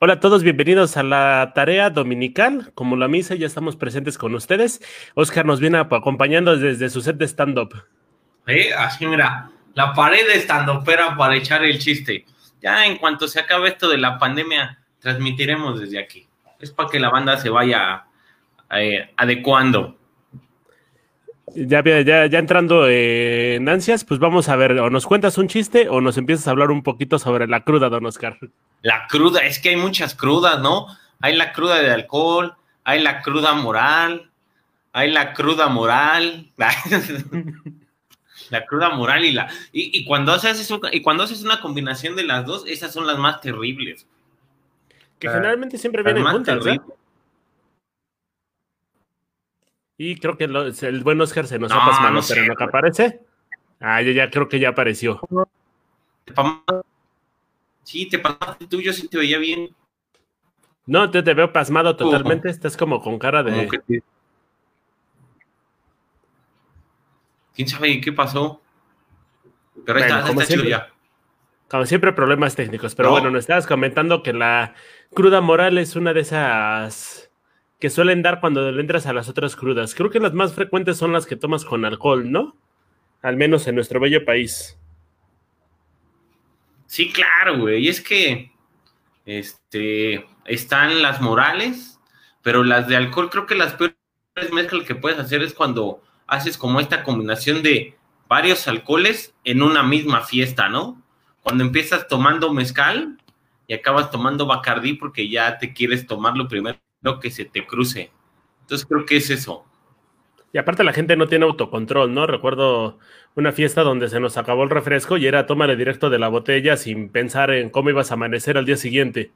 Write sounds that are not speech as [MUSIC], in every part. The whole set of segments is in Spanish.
Hola a todos, bienvenidos a la tarea dominical. Como la misa, ya estamos presentes con ustedes. Oscar nos viene acompañando desde su set de stand-up. ¿Eh? Así mira, la pared de stand-upera para echar el chiste. Ya en cuanto se acabe esto de la pandemia, transmitiremos desde aquí. Es para que la banda se vaya eh, adecuando. Ya, ya, ya entrando en ansias, pues vamos a ver, o nos cuentas un chiste o nos empiezas a hablar un poquito sobre la cruda, don Oscar. La cruda, es que hay muchas crudas, ¿no? Hay la cruda de alcohol, hay la cruda moral, hay la cruda moral, [LAUGHS] la cruda moral y la... Y, cuando haces y cuando haces una combinación de las dos, esas son las más terribles. Que generalmente siempre vienen juntas, ¿eh? Y creo que el buen Oscar se nos ha pasado, no pero no que aparece. Ah, ya, ya creo que ya apareció. Sí, te pasaste tú, yo sí te veía bien. No, te, te veo pasmado totalmente, estás como con cara de... ¿Quién sabe qué pasó? Pero está, como siempre, ya. Como siempre, problemas técnicos. Pero bueno, nos estabas comentando que la cruda moral es una de esas que suelen dar cuando le entras a las otras crudas. Creo que las más frecuentes son las que tomas con alcohol, ¿no? Al menos en nuestro bello país. Sí, claro, güey. Y es que este, están las morales, pero las de alcohol, creo que las peores mezclas que puedes hacer es cuando haces como esta combinación de varios alcoholes en una misma fiesta, ¿no? Cuando empiezas tomando mezcal y acabas tomando bacardí porque ya te quieres tomarlo primero lo que se te cruce. Entonces creo que es eso. Y aparte la gente no tiene autocontrol, ¿no? Recuerdo una fiesta donde se nos acabó el refresco y era tómale directo de la botella sin pensar en cómo ibas a amanecer al día siguiente.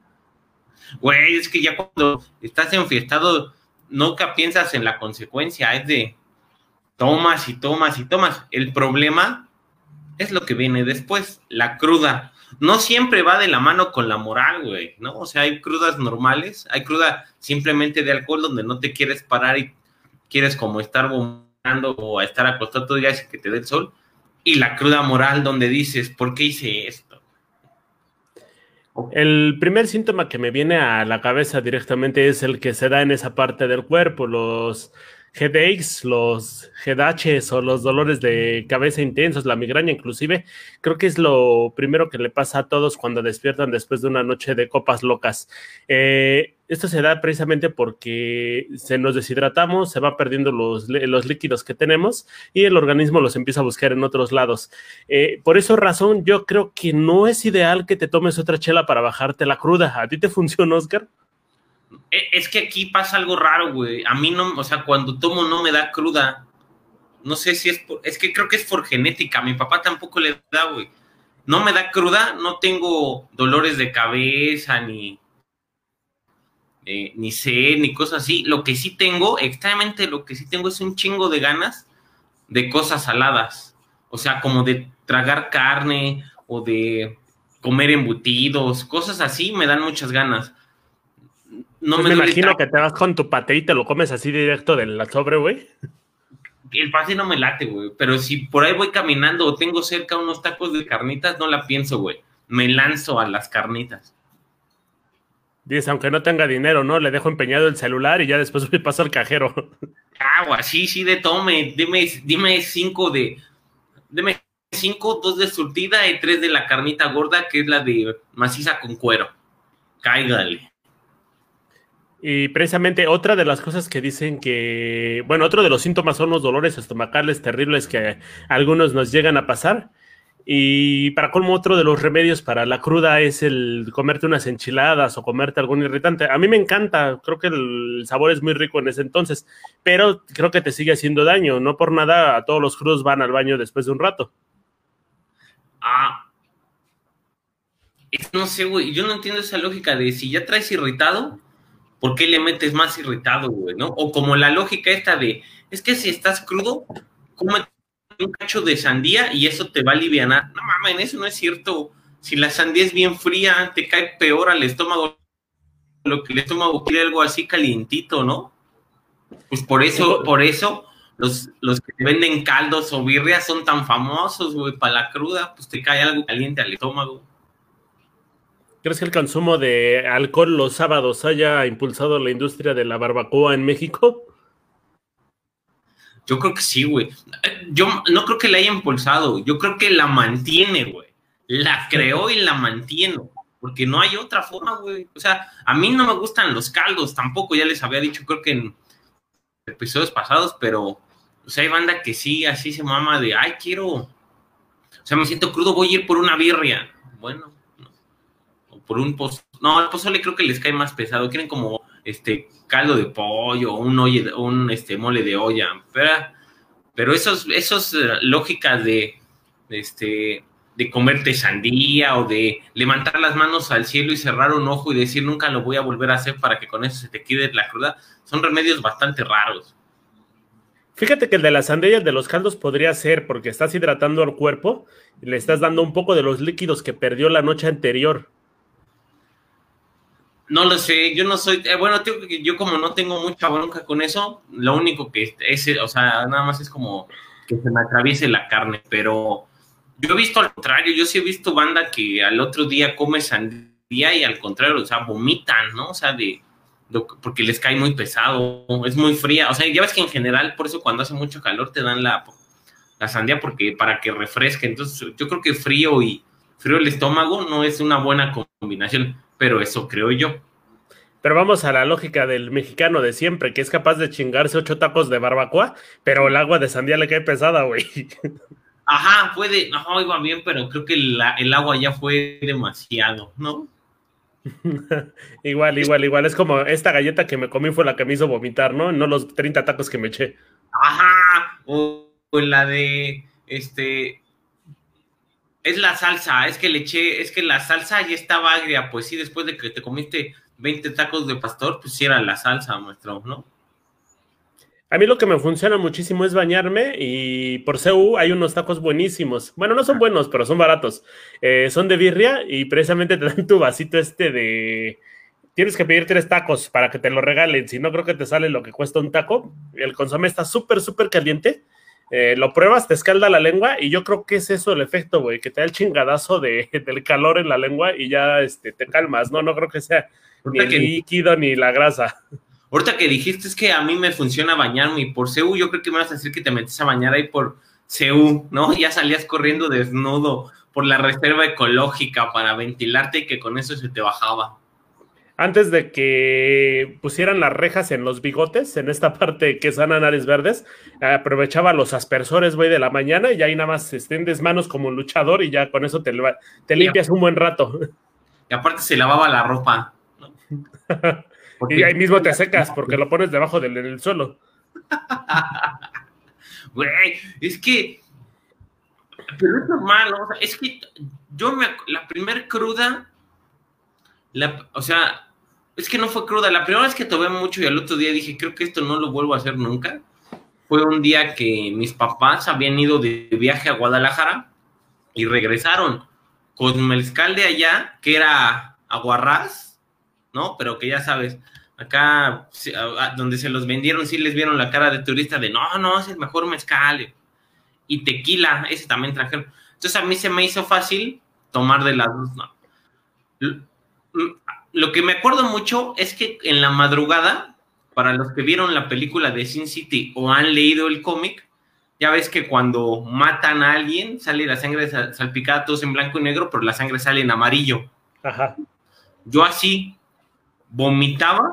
Güey, es que ya cuando estás enfiestado, nunca piensas en la consecuencia, es de tomas y tomas y tomas. El problema es lo que viene después, la cruda no siempre va de la mano con la moral, güey, ¿no? O sea, hay crudas normales, hay cruda simplemente de alcohol donde no te quieres parar y quieres como estar bombando o estar acostado todo el día y que te dé el sol. Y la cruda moral donde dices, ¿por qué hice esto? El primer síntoma que me viene a la cabeza directamente es el que se da en esa parte del cuerpo, los headaches, los headaches o los dolores de cabeza intensos, la migraña inclusive, creo que es lo primero que le pasa a todos cuando despiertan después de una noche de copas locas. Eh, esto se da precisamente porque se nos deshidratamos, se va perdiendo los, los, líquidos que tenemos y el organismo los empieza a buscar en otros lados. Eh, por esa razón, yo creo que no es ideal que te tomes otra chela para bajarte la cruda. ¿A ti te [LAUGHS] funciona, Oscar? E, es que aquí pasa algo raro, güey. A mí no, o sea, cuando tomo no me da cruda. No sé si es por, es que creo que es por genética. A mi papá tampoco le da, güey. No me da cruda, no tengo dolores de cabeza, ni, eh, ni sed, ni cosas así. Lo que sí tengo, extrañamente lo que sí tengo es un chingo de ganas de cosas saladas. O sea, como de tragar carne o de comer embutidos, cosas así, me dan muchas ganas no pues me, imagino que te vas con tu pate y te lo comes así directo de la sobre, güey. El pase no me late, güey. Pero si por ahí voy caminando o tengo cerca unos tacos de carnitas, no la pienso, güey. Me lanzo a las carnitas. Dice, aunque no tenga dinero, ¿no? Le dejo empeñado el celular y ya después me paso al cajero. Agua, sí, sí, de tome. Dime, dime cinco de. Dime cinco, dos de surtida y tres de la carnita gorda, que es la de maciza con cuero. Cáigale. Y precisamente otra de las cosas que dicen que, bueno, otro de los síntomas son los dolores estomacales terribles que algunos nos llegan a pasar. Y para colmo, otro de los remedios para la cruda es el comerte unas enchiladas o comerte algún irritante. A mí me encanta, creo que el sabor es muy rico en ese entonces, pero creo que te sigue haciendo daño. No por nada a todos los crudos van al baño después de un rato. Ah. No sé, güey, yo no entiendo esa lógica de si ya traes irritado, ¿por qué le metes más irritado, güey, no? O como la lógica esta de, es que si estás crudo, come un cacho de sandía y eso te va a aliviar. No mames, eso no es cierto. Si la sandía es bien fría, te cae peor al estómago. Lo que el estómago quiere algo así calientito, ¿no? Pues por eso, por eso, los, los que te venden caldos o birrias son tan famosos, güey, para la cruda, pues te cae algo caliente al estómago. ¿Crees que el consumo de alcohol los sábados haya impulsado la industria de la barbacoa en México? Yo creo que sí, güey. Yo no creo que la haya impulsado, yo creo que la mantiene, güey. La creó y la mantiene, porque no hay otra forma, güey. O sea, a mí no me gustan los caldos, tampoco, ya les había dicho, creo que en episodios pasados, pero, o sea, hay banda que sí, así se mama de, ay, quiero, o sea, me siento crudo, voy a ir por una birria. Bueno, por un pozole. No, el pozole creo que les cae más pesado, quieren como este caldo de pollo, un, un este, mole de olla, pero, pero esos, esos eh, lógicas de, este, de comerte sandía o de levantar las manos al cielo y cerrar un ojo y decir nunca lo voy a volver a hacer para que con eso se te quede la cruda, son remedios bastante raros. Fíjate que el de la sandía y el de los caldos podría ser porque estás hidratando al cuerpo y le estás dando un poco de los líquidos que perdió la noche anterior. No lo sé, yo no soy, eh, bueno, yo como no tengo mucha bronca con eso, lo único que es, o sea, nada más es como que se me atraviese la carne, pero yo he visto al contrario, yo sí he visto banda que al otro día come sandía y al contrario, o sea, vomitan, ¿no? O sea, de, porque les cae muy pesado, es muy fría, o sea, ya ves que en general, por eso cuando hace mucho calor te dan la, la sandía porque para que refresque, entonces yo creo que frío y frío el estómago no es una buena combinación pero eso creo yo. Pero vamos a la lógica del mexicano de siempre, que es capaz de chingarse ocho tacos de barbacoa, pero el agua de sandía le cae pesada, güey. Ajá, puede, no, iba bien, pero creo que el agua ya fue demasiado, ¿no? [LAUGHS] igual, igual, igual. Es como esta galleta que me comí fue la que me hizo vomitar, ¿no? No los 30 tacos que me eché. Ajá, o, o la de, este, es la salsa, es que le eché, es que la salsa ya estaba agria, pues sí, después de que te comiste 20 tacos de pastor, pues sí era la salsa, maestro, ¿no? A mí lo que me funciona muchísimo es bañarme y por CU hay unos tacos buenísimos. Bueno, no son buenos, pero son baratos. Eh, son de birria y precisamente te dan tu vasito este de... Tienes que pedir tres tacos para que te lo regalen, si no creo que te sale lo que cuesta un taco. El consomé está súper, súper caliente eh, lo pruebas, te escalda la lengua y yo creo que es eso el efecto, güey, que te da el chingadazo de, [LAUGHS] del calor en la lengua y ya este, te calmas, ¿no? No creo que sea ni el líquido ni la grasa. Ahorita que dijiste es que a mí me funciona bañarme y por CEU yo creo que me vas a decir que te metes a bañar ahí por CEU, ¿no? [LAUGHS] Ya salías corriendo desnudo por la reserva ecológica para ventilarte y que con eso se te bajaba antes de que pusieran las rejas en los bigotes, en esta parte que son anares verdes, aprovechaba los aspersores, güey, de la mañana y ahí nada más extendes manos como un luchador y ya con eso te, te limpias un buen rato. Y aparte se lavaba la ropa. [LAUGHS] y ahí mismo te secas porque lo pones debajo del, suelo. [LAUGHS] Güey, es que... Pero es normal, ¿no? es que yo me... La primer cruda o sea, es que no fue cruda. La primera vez que tomé mucho y al otro día dije, creo que esto no lo vuelvo a hacer nunca. Fue un día que mis papás habían ido de viaje a Guadalajara y regresaron con mezcal de allá, que era aguarrás, ¿no? Pero que ya sabes, acá donde se los vendieron, sí les vieron la cara de turista de, no, no, es el mejor mezcal. Y tequila, ese también trajeron. Entonces a mí se me hizo fácil tomar de las dos, ¿no? Lo que me acuerdo mucho es que en la madrugada, para los que vieron la película de Sin City o han leído el cómic, ya ves que cuando matan a alguien sale la sangre salpicada todos en blanco y negro, pero la sangre sale en amarillo. Ajá. Yo así vomitaba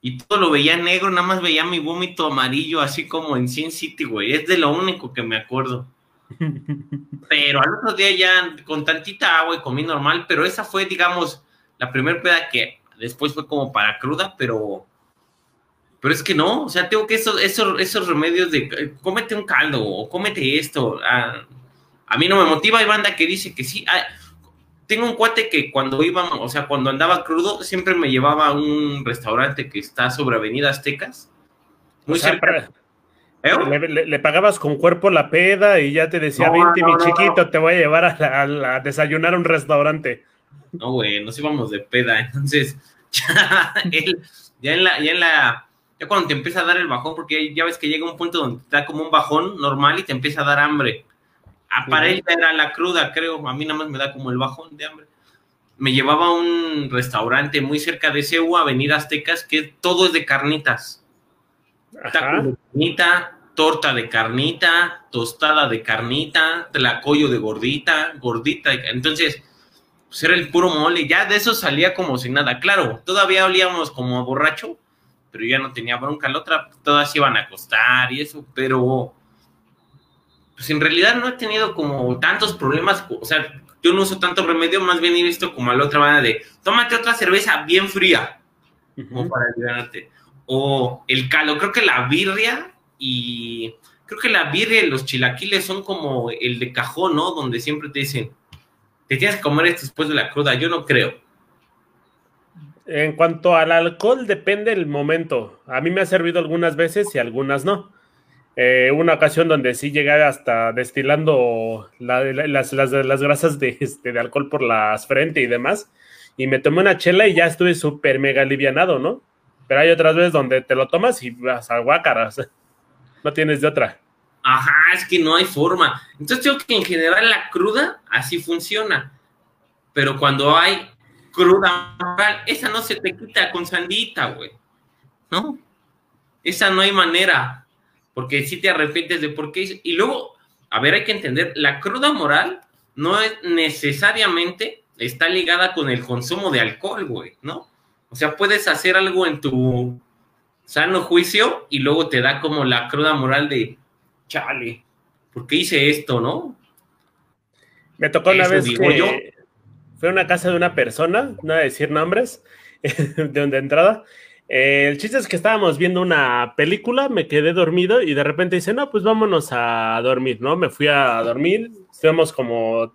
y todo lo veía negro, nada más veía mi vómito amarillo, así como en Sin City, güey. Es de lo único que me acuerdo. [LAUGHS] Pero al otro día ya con tantita agua y comí normal, pero esa fue, digamos, la primera peda que después fue como para cruda, pero pero es que no, o sea, tengo que esos, esos, esos remedios de eh, cómete un caldo o cómete esto, a, a mí no me motiva. Hay banda que dice que sí. Ah, tengo un cuate que cuando iba, o sea, cuando andaba crudo, siempre me llevaba a un restaurante que está sobre Avenida Aztecas. Muy cerca. ¿Eh? Le, pagabas con cuerpo la peda y ya te decía, vente, mi chiquito, te voy a llevar a, a, desayunar a un restaurante. No, güey, nos íbamos de peda. [LAUGHS] Entonces, ya, él, ya en la, ya en la, ya cuando te empieza a dar el bajón, porque ya ves que llega un punto donde te da como un bajón normal y te empieza a dar hambre. Ah, para él era la cruda, creo. A mí nada más me da como el bajón de hambre. me llevaba a un restaurante muy cerca de CEU, Avenida Aztecas, que todo es de carnitas. Taco de carnita, torta de carnita, tostada de carnita, tlacoyo de gordita, gordita. Entonces, pues era el puro mole. Ya de eso salía como sin nada. Claro, todavía olíamos como borracho, pero ya no tenía bronca. La otra, todas iban a acostar y eso, pero pues en realidad no he tenido como tantos problemas. O sea, yo no uso tanto remedio, más bien he visto como a la otra manera de tómate otra cerveza bien fría, como para ayudarte. O el calo, creo que la birria y creo que la birria y los chilaquiles son como el de cajón, ¿no? Donde siempre te dicen, te tienes comer esto después de la cruda. Yo no creo. En cuanto al alcohol, depende el momento. A mí me ha servido algunas veces y algunas no. Eh, una ocasión donde sí llegué hasta destilando las, grasas de, este, alcohol por las frente y demás. Y me tomé una chela y ya estuve súper mega alivianado, ¿no? Pero hay otras veces donde te lo tomas y vas a guácaras. [LAUGHS] No tienes de otra. Ajá, es que no hay forma. Entonces digo que en general la cruda así funciona. Pero cuando hay cruda moral, esa no se te quita con sandita, güey. ¿No? Esa no hay manera. Porque si te arrepientes de por qué. Y luego, a ver, hay que entender, la cruda moral no es necesariamente está ligada con el consumo de alcohol, güey, ¿no? O sea, puedes hacer algo en tu sano juicio y luego te da como la cruda moral de, chale, ¿por qué hice esto, no? Me tocó una vez que yo. fue a una casa de una persona, no voy a decir nombres, [LAUGHS] de donde entrada. Eh, el chiste es que estábamos viendo una película, me quedé dormido y de repente dice, no, pues vámonos a dormir, ¿no? Me fui a dormir, estuvimos como,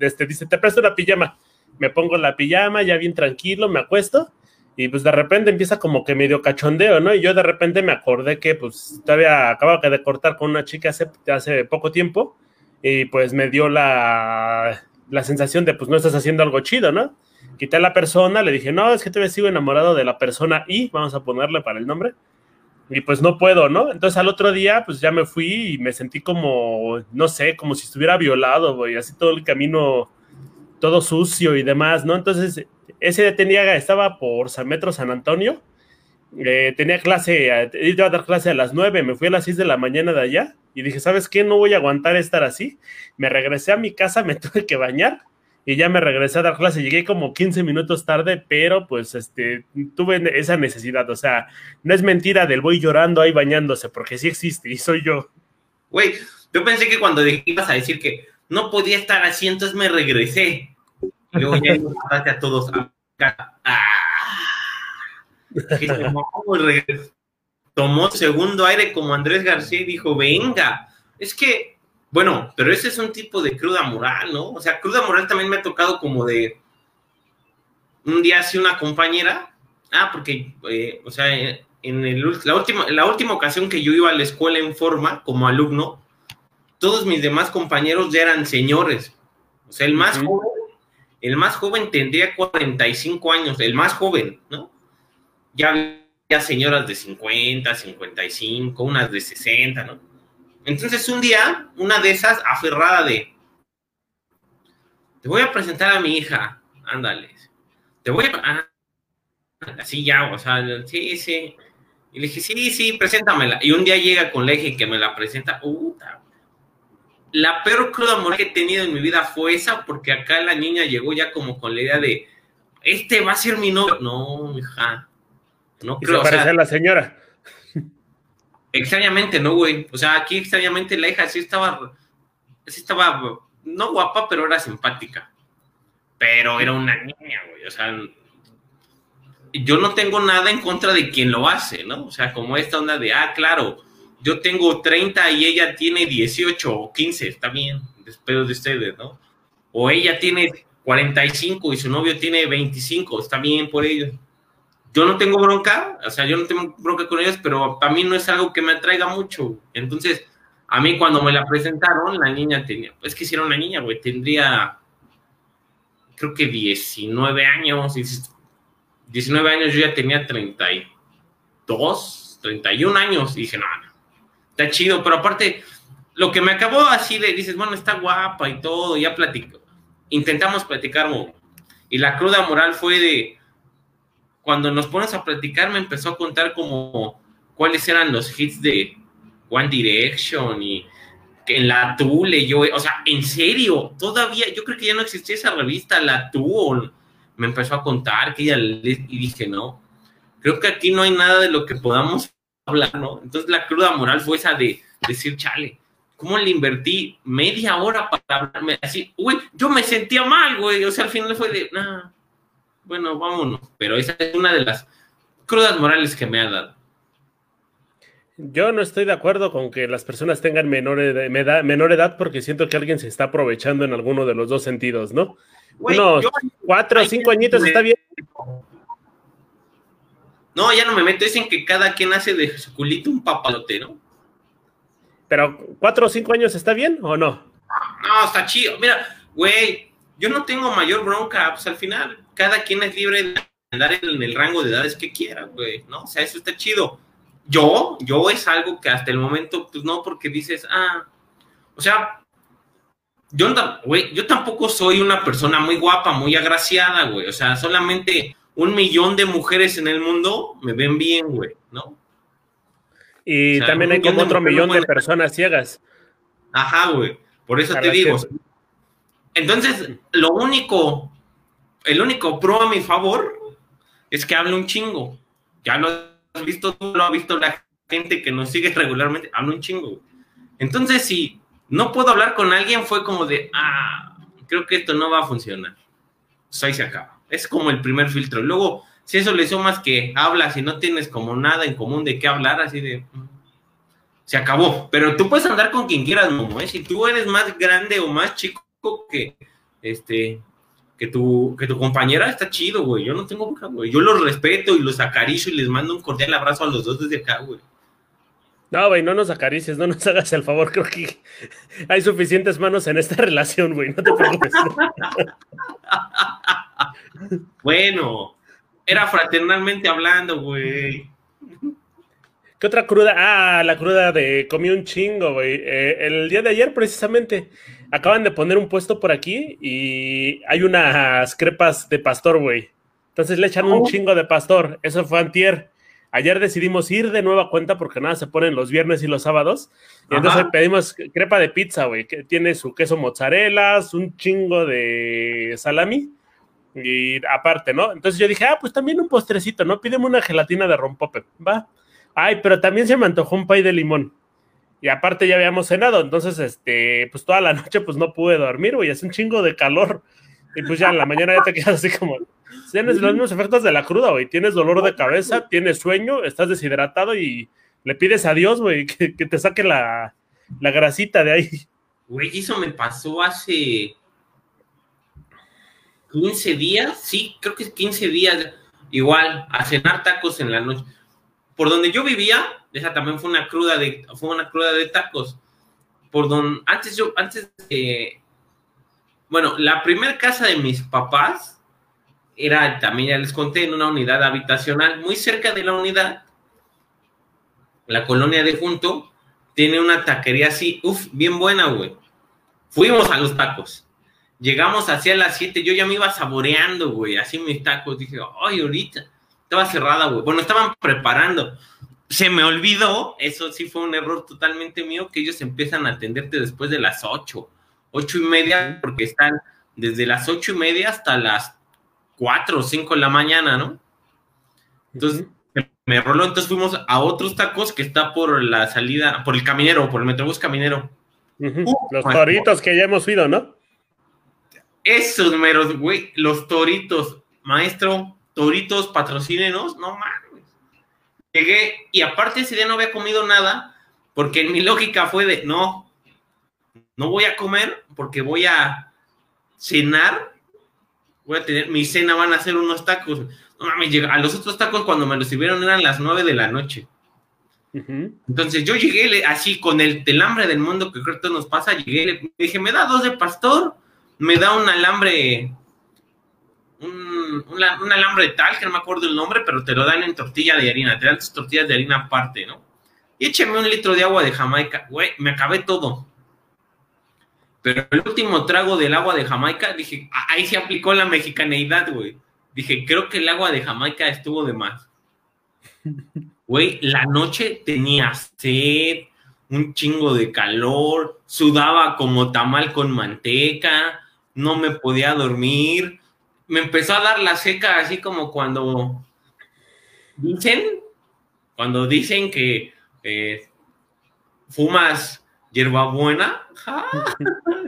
este, dice, te presto la pijama, me pongo la pijama, ya bien tranquilo, me acuesto y pues de repente empieza como que medio cachondeo, ¿no? Y yo de repente me acordé que pues todavía acababa de cortar con una chica hace, hace poco tiempo y pues me dio la, la sensación de pues no estás haciendo algo chido, ¿no? Quité a la persona, le dije, no, es que todavía sigo enamorado de la persona y vamos a ponerle para el nombre. Y pues no puedo, ¿no? Entonces al otro día pues ya me fui y me sentí como, no sé, como si estuviera violado, güey, así todo el camino, todo sucio y demás, ¿no? Entonces ese tenía, estaba por San Metro San Antonio, eh, tenía clase, iba a dar clase a las 9, me fui a las 6 de la mañana de allá y dije, ¿sabes qué? No voy a aguantar estar así. Me regresé a mi casa, me [LAUGHS] tuve que bañar y ya me regresé a dar clase. Llegué como 15 minutos tarde, pero pues este, tuve esa necesidad. O sea, no es mentira del voy llorando ahí bañándose, porque sí existe y soy yo. Güey, yo pensé que cuando ibas a decir que no podía estar así, entonces me regresé. Luego ya a todos. Ah. tomó, segundo aire como Andrés García y dijo, venga, es que, bueno, pero ese es un tipo de cruda moral, ¿no? O sea, cruda moral también me ha tocado como de un día así una compañera, ah, porque, eh, o sea, en la, última, la última ocasión que yo iba a la escuela en forma como alumno, todos mis demás compañeros ya eran señores. O sea, el más joven el más joven tendría 45 años, el más joven, ¿no? Ya había señoras de 50, 55, unas de 60, ¿no? Entonces un día, una de esas aferrada de, te voy a presentar a mi hija, ándale, te voy a... Ah, así ya, o sea, sí, sí. Y le dije, sí, sí, preséntamela. Y un día llega con la hija que me la presenta, puta, la peor cruda moral que he tenido en mi vida fue esa, porque acá la niña llegó ya como con la idea de, este va a ser mi novio. No, hija. No creo. Se parece a la señora. Extrañamente, no, güey. O sea, aquí extrañamente la hija sí estaba, sí estaba, no guapa, pero era simpática. Pero era una niña, güey. O sea, yo no tengo nada en contra de quien lo hace, ¿no? O sea, como esta onda de, ah, claro, yo tengo 30 y ella tiene 18 o 15, está bien, después de ustedes, ¿no? O ella tiene 45 y su novio tiene 25, está bien por ellos. Yo no tengo bronca, o sea, yo no tengo bronca con ellos, pero para mí no es algo que me atraiga mucho. Entonces, a mí cuando me la presentaron, la niña tenía, es que si era una niña, güey, tendría, creo que 19 años, 19 años, yo ya tenía 32, 31 años, y dije, no, está chido, pero aparte, lo que me acabó así de, dices, bueno, está guapa y todo, ya platico. Intentamos platicar, y la cruda moral fue de, cuando nos pones a platicar, me empezó a contar como cuáles eran los hits de One Direction y que en la Tule yo, o sea, en serio, todavía, yo creo que ya no existía esa revista, la Tule, me empezó a contar que ella, y dije, no, creo que aquí no hay nada de lo que podamos hablar, ¿no? Entonces la cruda moral fue esa de decir, chale, ¿cómo le invertí media hora para hablarme así? Uy, yo me sentía mal, güey, o sea, al final fue de, nah, bueno, vámonos, pero esa es una de las crudas morales que me ha dado. Yo no estoy de acuerdo con que las personas tengan menor edad, menor edad porque siento que alguien se está aprovechando en alguno de los dos sentidos, ¿no? Unos cuatro o cinco añitos está bien. No, ya no me meto. Dicen que cada quien hace de su culito un papalote, ¿no? Pero cuatro o cinco años está bien o no? No, está chido. Mira, güey, yo no tengo mayor bronca. Pues al final, cada quien es libre de andar en el rango de edades que quiera, güey, ¿no? O sea, eso está chido. Yo, yo es algo que hasta el momento, pues no, porque dices, ah, o sea, yo, güey, yo tampoco soy una persona muy guapa, muy agraciada, güey. O sea, solamente un millón de mujeres en el mundo me ven bien, güey, ¿no? Y también hay como otro millón de personas ciegas. Ajá, güey. Por eso te digo. Entonces, lo único, el único pro a mi favor es que hablo un chingo. Ya lo has visto tú, lo ha visto la gente que nos sigue regularmente, hablo un chingo. Entonces, si no puedo hablar con alguien, fue como de, ah, creo que esto no va a funcionar. Pues ahí se acaba. Es como el primer filtro. Luego, si eso le sumas que hablas y no tienes como nada en común de qué hablar, así de, mm, se acabó. Pero tú puedes andar con quien quieras, Momo, ¿eh? Si tú eres más grande o más chico que, este, que tu, que tu compañera, está chido, güey. Yo no tengo boca, güey. Yo los respeto y los acaricio y les mando un cordial abrazo a los dos desde acá, güey. No, güey, no nos acaricies, no nos hagas el favor. Creo que hay suficientes manos en esta [LAUGHS] relación, güey. No te preocupes. bueno, era fraternalmente hablando, güey. ¿Qué otra cruda? Ah, la cruda de comí un chingo, güey. Eh, el día de ayer, precisamente, acaban de poner un puesto por aquí y hay unas crepas de pastor, güey. Entonces le echan un oh. chingo de pastor. Eso fue antier. Ayer decidimos ir de nueva cuenta porque nada se ponen los viernes y los sábados. Y entonces pedimos crepa de pizza, güey, que tiene su queso mozzarella, un chingo de salami y aparte, ¿no? Entonces yo dije, ah, pues también un postrecito, ¿no? Pídeme una gelatina de rompope, va. Ay, pero también se me antojó un pay de limón. Y aparte ya habíamos cenado, entonces, este, pues toda la [LAUGHS] noche pues no pude dormir, güey, hace un chingo de calor. Y pues ya en la mañana ya te quedas así como, Tienes los mismos efectos de la cruda, güey. Tienes dolor de cabeza, [LAUGHS] tienes sueño, estás deshidratado y le pides a Dios, güey, que, te saque la, la grasita de ahí. Güey, eso me pasó hace 15 días, sí, creo que es 15 días, igual, a cenar tacos en la noche. Por donde yo vivía, esa también fue una cruda de, fue una cruda de tacos. Por donde, antes yo, antes de, bueno, la primera casa de mis papás, era, también ya les conté, en una unidad habitacional muy cerca de la unidad, la colonia de junto, tiene una taquería así, uff, bien buena, güey. Fuimos a los tacos. Llegamos hacia las 7, yo ya me iba saboreando, güey, así mis tacos. Dije, ay, ahorita. Estaba cerrada, güey. Bueno, estaban preparando. Se me olvidó, eso sí fue un error totalmente mío, que ellos empiezan a atenderte después de las 8, 8 y media, porque están desde las ocho y media hasta las 4 o 5 de la mañana, ¿no? Entonces me roló, entonces fuimos a otros tacos que está por la salida, por el caminero, por el Metrobús Caminero. los toritos que ya hemos ido, ¿no? Esos meros, güey, los toritos, maestro, toritos, patrocínenos, no mames. Llegué y aparte ese día no había comido nada, porque en mi lógica fue de, no, no voy a comer porque voy a cenar voy a tener, mi cena van a ser unos tacos. No mames, a los otros tacos cuando me los sirvieron eran las nueve de la noche. Entonces yo llegué así con el, hambre del mundo que creo que nos pasa, llegué, le dije, me da dos de pastor, me da un alambre, un, un, alambre tal, que no me acuerdo el nombre, pero te lo dan en tortilla de harina, te dan tus tortillas de harina aparte, ¿no? Y écheme un litro de agua de Jamaica, güey, me acabé todo. Pero el último trago del agua de Jamaica, dije, ahí se aplicó la mexicaneidad, güey. Dije, creo que el agua de Jamaica estuvo de más. [LAUGHS] Güey, la noche tenía sed, un chingo de calor, sudaba como tamal con manteca, no me podía dormir. Me empezó a dar la seca, así como cuando dicen, cuando dicen que eh, fumas hierbabuena,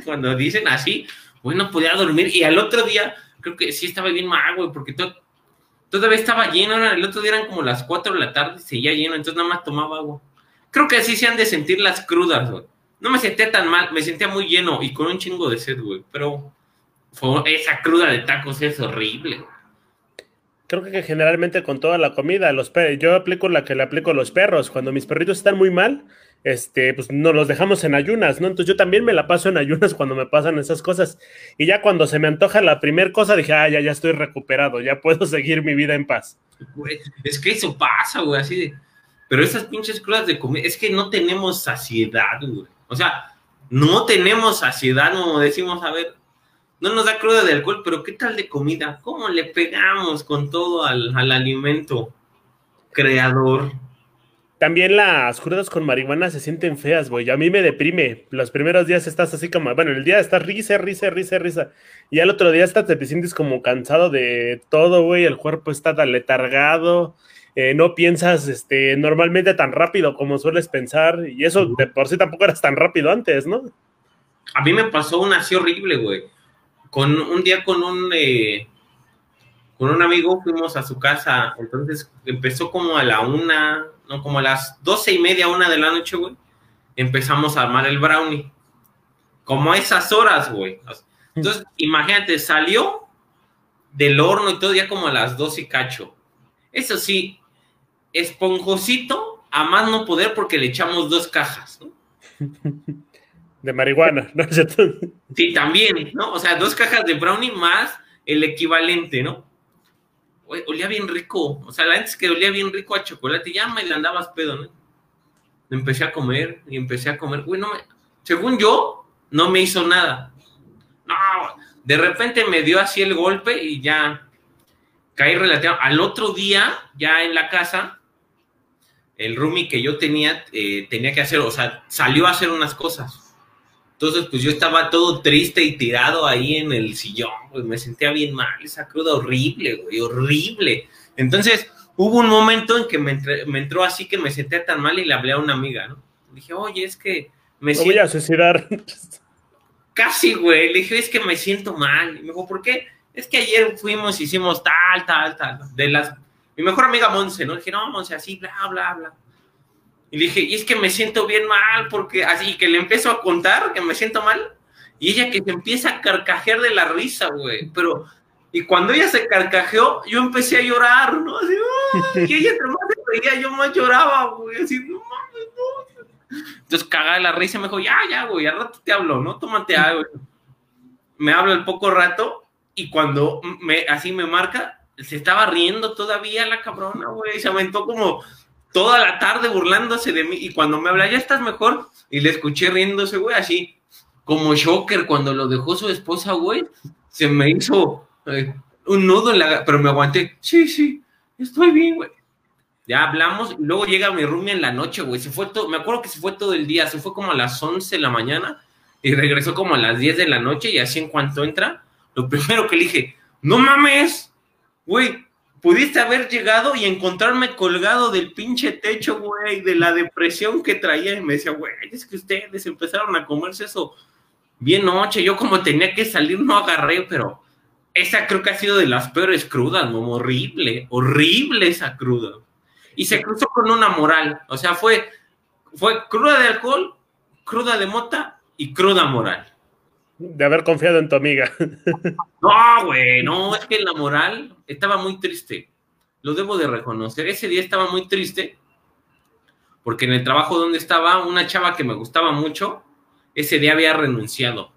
cuando dicen así, bueno, podía dormir. Y al otro día, creo que sí estaba bien mal, güey, porque todavía estaba lleno. El otro día eran como las 4 de la tarde, seguía lleno, entonces nada más tomaba agua. Creo que así se han de sentir las crudas, güey. No me sentía tan mal, me sentía muy lleno y con un chingo de sed, güey. Pero esa cruda de tacos es horrible, Creo que generalmente con toda la comida, los yo aplico la que le aplico a los perros. Cuando mis perritos están muy mal, este, pues no los dejamos en ayunas, ¿no? Entonces yo también me la paso en ayunas cuando me pasan esas cosas. Y ya cuando se me antoja la primera cosa, dije, ah, ya, ya estoy recuperado, ya puedo [LAUGHS] seguir mi vida en paz. es que eso pasa, güey, así de. Pero esas pinches crudas de comida, es que no tenemos saciedad, güey. O sea, no tenemos saciedad, como decimos, a ver, no nos da cruda de alcohol, pero ¿qué tal de comida? ¿Cómo le pegamos con todo al, al alimento creador? También las crudas con marihuana se sienten feas, güey. A mí me deprime. Los primeros días estás así como, bueno, el día estás risa, risa, risa, risa. Y al otro día estás, te sientes como cansado de todo, güey. El cuerpo está letargado. Eh, no piensas este, normalmente tan rápido como sueles pensar. Y eso de por sí tampoco eras tan rápido antes, ¿no? A mí me pasó una así horrible, güey. Con un día con un, eh, con un amigo fuimos a su casa. Entonces empezó como a la una, no, como a las doce y media, una de la noche, güey, empezamos a armar el brownie. Como a esas horas, güey. Entonces, imagínate, salió del horno y todo ya como a las doce y cacho. Eso sí, esponjosito a más no poder porque le echamos dos cajas, ¿no? [LAUGHS] De marihuana, ¿no? [LAUGHS] Sí, también, ¿no? O sea, dos cajas de brownie más el equivalente, ¿no? Olía bien rico. O sea, la antes que olía bien rico a chocolate, ya me andabas pedo, ¿no? Empecé a comer y empecé a comer. Güey, según yo, no me hizo nada. No, de repente me dio así el golpe y ya caí relativamente. Al otro día, ya en la casa, el roomie que yo tenía, eh, tenía que hacer, o sea, salió a hacer unas cosas. Entonces, pues yo estaba todo triste y tirado ahí en el sillón, pues me sentía bien mal, esa cruda horrible, güey, horrible. Entonces, hubo un momento en que me, entró así que me sentía tan mal y le hablé a una amiga, ¿no? dije, oye, es que me siento... voy a suicidar. Casi, güey, le dije, es que me siento mal. Y me dijo, ¿por qué? Es que ayer fuimos, hicimos tal, tal, tal, de las... Mi mejor amiga Monse, ¿no? Le dije, no, Monse, así, bla, bla, bla. Y dije, y es que me siento bien mal, porque así que le empiezo a contar que me siento mal, y ella que se empieza a carcajear de la risa, güey. Pero, y cuando ella se carcajeó, yo empecé a llorar, ¿no? Así, y ella más se reía, yo más lloraba, güey. Así, no mames, no. Entonces, cagada de la risa, me dijo, ya, ya, güey, al rato te hablo, ¿no? Tómate algo. Me habla el poco rato, y cuando me, así me marca, se estaba riendo todavía la cabrona, güey. Se aventó como toda la tarde burlándose de mí y cuando me habla, ya estás mejor, y le escuché riéndose, güey, así como Shocker cuando lo dejó su esposa, güey, se me hizo eh, un nudo en la... pero me aguanté, sí, sí, estoy bien, güey. Ya hablamos, luego llega mi roomie en la noche, güey, se fue todo, me acuerdo que se fue todo el día, se fue como a las 11 de la mañana y regresó como a las 10 de la noche y así en cuanto entra, lo primero que le dije, no mames, güey, pudiste haber llegado y encontrarme colgado del pinche techo, güey, de la depresión que traía. Y me decía, güey, es que ustedes empezaron a comerse eso bien noche. Yo como tenía que salir, no agarré, pero esa creo que ha sido de las peores crudas, ¿no? Horrible, horrible esa cruda. Y se cruzó con una moral. O sea, fue, fue cruda de alcohol, cruda de mota y cruda moral. De haber confiado en tu amiga. [LAUGHS] No, güey, no, es que la moral estaba muy triste. Lo debo de reconocer. Ese día estaba muy triste porque en el trabajo donde estaba, una chava que me gustaba mucho, ese día había renunciado.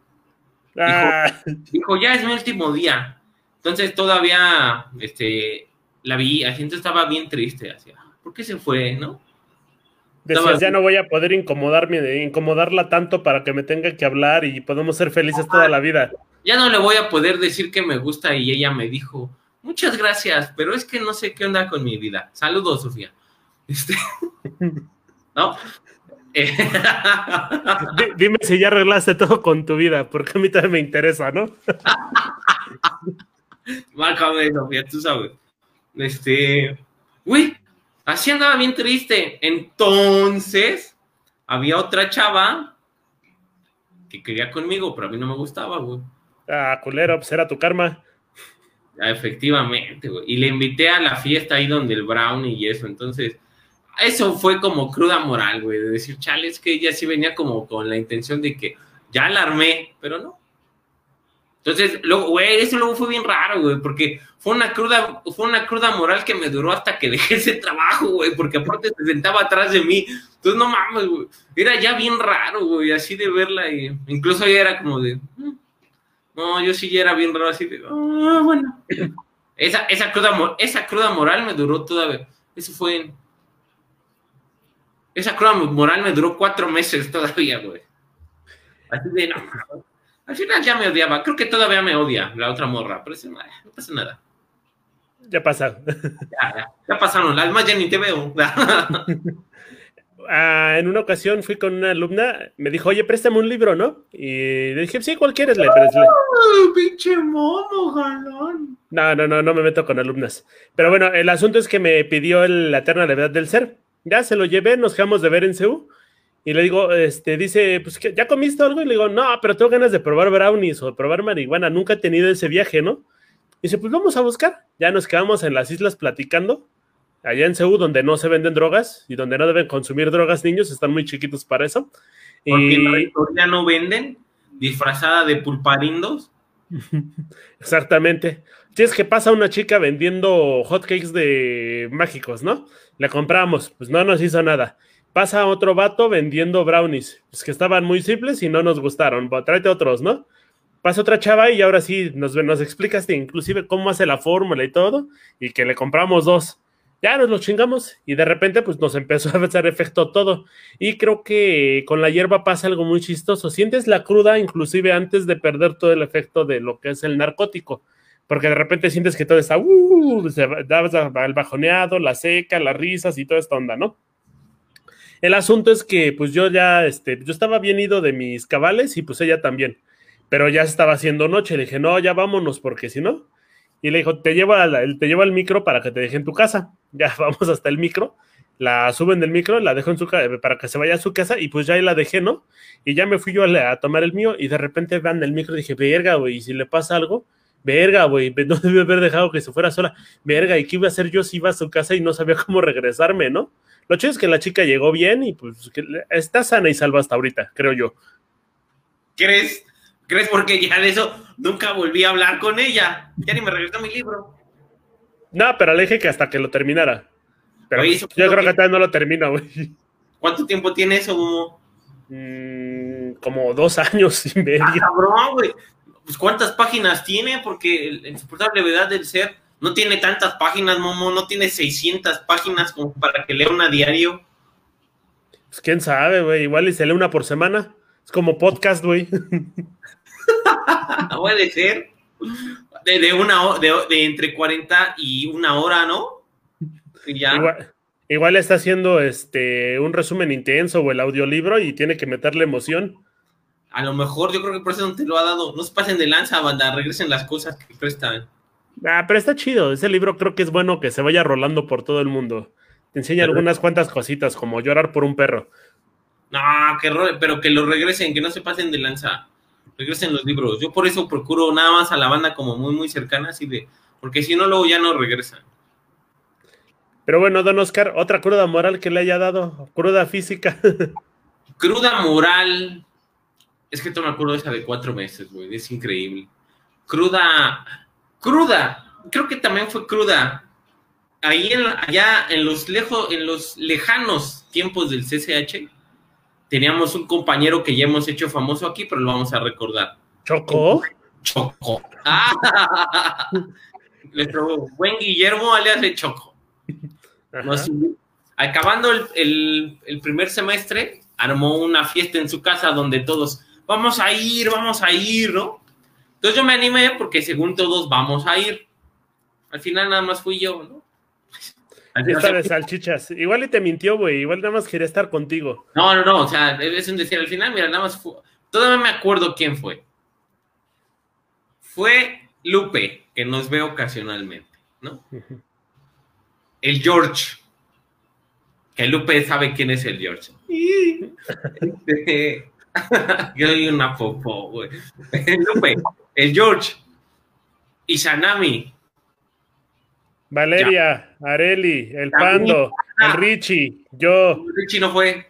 Dijo, ah. ya es mi último día. Entonces todavía, este, la vi, la gente estaba bien triste. Así, ¿por qué se fue, no? Decías, ya no voy a poder incomodarme, incomodarla tanto para que me tenga que hablar y podemos ser felices toda la vida. Ya no le voy a poder decir que me gusta y ella me dijo, muchas gracias, pero es que no sé qué onda con mi vida. Saludos, Sofía. Este, [LAUGHS] ¿No? Dime si ya arreglaste todo con tu vida, porque a mí también me interesa, ¿no? [LAUGHS] Márcame, Sofía, tú sabes. Este, uy, así andaba bien triste. Entonces, había otra chava que quería conmigo, pero a mí no me gustaba, güey. Ah, culero, pues era tu karma. Ah, efectivamente, güey. Y le invité a la fiesta ahí donde el brownie y eso. Entonces, eso fue como cruda moral, güey, de decir, chale, es que ella sí venía como con la intención de que ya la armé, pero no. Entonces, luego, güey, eso luego fue bien raro, güey, porque fue una cruda, fue una cruda moral que me duró hasta que [LAUGHS] dejé ese trabajo, güey, porque aparte se sentaba atrás de mí. Entonces, no mames, güey. Era ya bien raro, güey, así de verla. Y incluso ella era como de. Mm". No, yo sí ya era bien raro, así de. Ah, bueno. Esa, esa, cruda, esa cruda moral me duró todavía. Eso fue. Esa cruda moral me duró cuatro meses todavía, güey. Así de, no. Al final ya me odiaba. Creo que todavía me odia la otra morra, pero eso, no pasa nada. Ya pasa. Ya, ya, ya pasaron. Además, ya ni te veo. [LAUGHS] Ah, en una ocasión fui con una alumna, me dijo, oye, préstame un libro, ¿no? Y le dije, sí, ¿cuál quieres? Le, pinche mono, galón. No, no, no, no me meto con alumnas. Pero bueno, el asunto es que me pidió la eterna levedad del ser. Ya se lo llevé, nos quedamos de ver en CEU. Y le digo, este, dice, pues, ¿ya comiste algo? Y le digo, no, pero tengo ganas de probar brownies o de probar marihuana. Nunca he tenido ese viaje, ¿no? Y dice, pues vamos a buscar. Ya nos quedamos en las islas platicando allá en Seúl, donde no se venden drogas y donde no deben consumir drogas niños, están muy chiquitos para eso. Porque y... en la historia no venden, disfrazada de pulparindos. [LAUGHS] Exactamente. Si es que pasa una chica vendiendo hotcakes de mágicos, ¿no? Le compramos, pues no nos hizo nada. Pasa otro vato vendiendo brownies, pues que estaban muy simples y no nos gustaron. Tráete otros, ¿no? Pasa otra chava y ahora sí nos, nos explicas inclusive cómo hace la fórmula y todo, y que le compramos dos ya nos lo chingamos y de repente pues nos empezó a hacer efecto todo. Y creo que con la hierba pasa algo muy chistoso. Sientes la cruda inclusive antes de perder todo el efecto de lo que es el narcótico. Porque de repente sientes que todo está, uh, se da el bajoneado, la seca, las risas y toda esta onda, ¿no? El asunto es que pues yo ya, este, yo estaba bien ido de mis cabales y pues ella también. Pero ya estaba haciendo noche. Le dije, no, ya vámonos porque si no, y le dijo, te llevo, te llevo al micro para que te deje en tu casa. [LAUGHS] Ya vamos hasta el micro, la suben del micro, la dejo en su casa para que se vaya a su casa y pues ya ahí la dejé, ¿no? Y ya me fui yo a, tomar el mío y de repente van el micro y dije, verga, güey, y si le pasa algo, verga, güey, [LAUGHS] no debí haber dejado que se fuera sola, verga, ¿y qué iba a hacer yo si iba a su casa y no sabía cómo regresarme, ¿no? Lo chido es que la chica llegó bien y pues está sana y salva hasta ahorita, creo yo. ¿Crees? ¿Crees? Porque ya de eso nunca volví a hablar con ella. Ya ni me regresó mi libro. No, pero le dije que hasta que lo terminara. Pero yo creo que todavía no lo termino, güey. ¿Cuánto tiempo tiene eso, mm, como dos años y medio. Ah, cabrón, güey. Pues cuántas páginas tiene, porque el insoportable levedad del ser no tiene tantas páginas, Momo, no tiene 600 páginas como para que lea una diario. Pues quién sabe, güey. Igual y se lee una por semana. Es como podcast, güey. [LAUGHS] Puede ser. De, una de, entre 40 y una hora, ¿no? Igual, está haciendo este un resumen intenso o el audiolibro y tiene que meterle emoción. A lo mejor yo creo que por eso no te lo ha dado. No se pasen de lanza, banda, regresen las cosas que prestan. Ah, pero está chido. Ese libro creo que es bueno que se vaya rolando por todo el mundo. Te enseña algunas cuantas cositas, como llorar por un perro. No, que pero que lo regresen, que no se pasen de lanza regresen los libros. Yo por eso procuro nada más a la banda como muy, muy cercana, así de, porque si no, luego ya no regresan. Pero bueno, don Oscar, otra cruda moral que le haya dado, cruda física. [LAUGHS] cruda moral, es que me acuerdo esa de cuatro meses, güey, es increíble. Cruda, cruda, creo que también fue cruda. Ahí en, allá en los lejos, en los lejanos tiempos del CCH, teníamos un compañero que ya hemos hecho famoso aquí, pero lo vamos a recordar. ¿Choco? Choco. Ah, [LAUGHS] nuestro buen Guillermo alias de Choco. acabando el, el, primer semestre, armó una fiesta en su casa donde todos, vamos a ir, vamos a ir, ¿no? Entonces yo me animé porque según todos vamos a ir. Al final nada más fui yo, ¿no? [LAUGHS] Esta de salchichas. Igual y te mintió, güey. Igual nada más quería estar contigo. No, no, no. O sea, es un decir. Al final, mira, nada más fue. Todavía me acuerdo quién fue. Fue Lupe, que nos ve ocasionalmente, ¿no? El George. Que Lupe sabe quién es el George. [LAUGHS] Este, yo soy una popó, güey. [LAUGHS] Lupe, el George. Y Sanami. Valeria, Areli, el Pando, el Richie, yo. Richie no fue.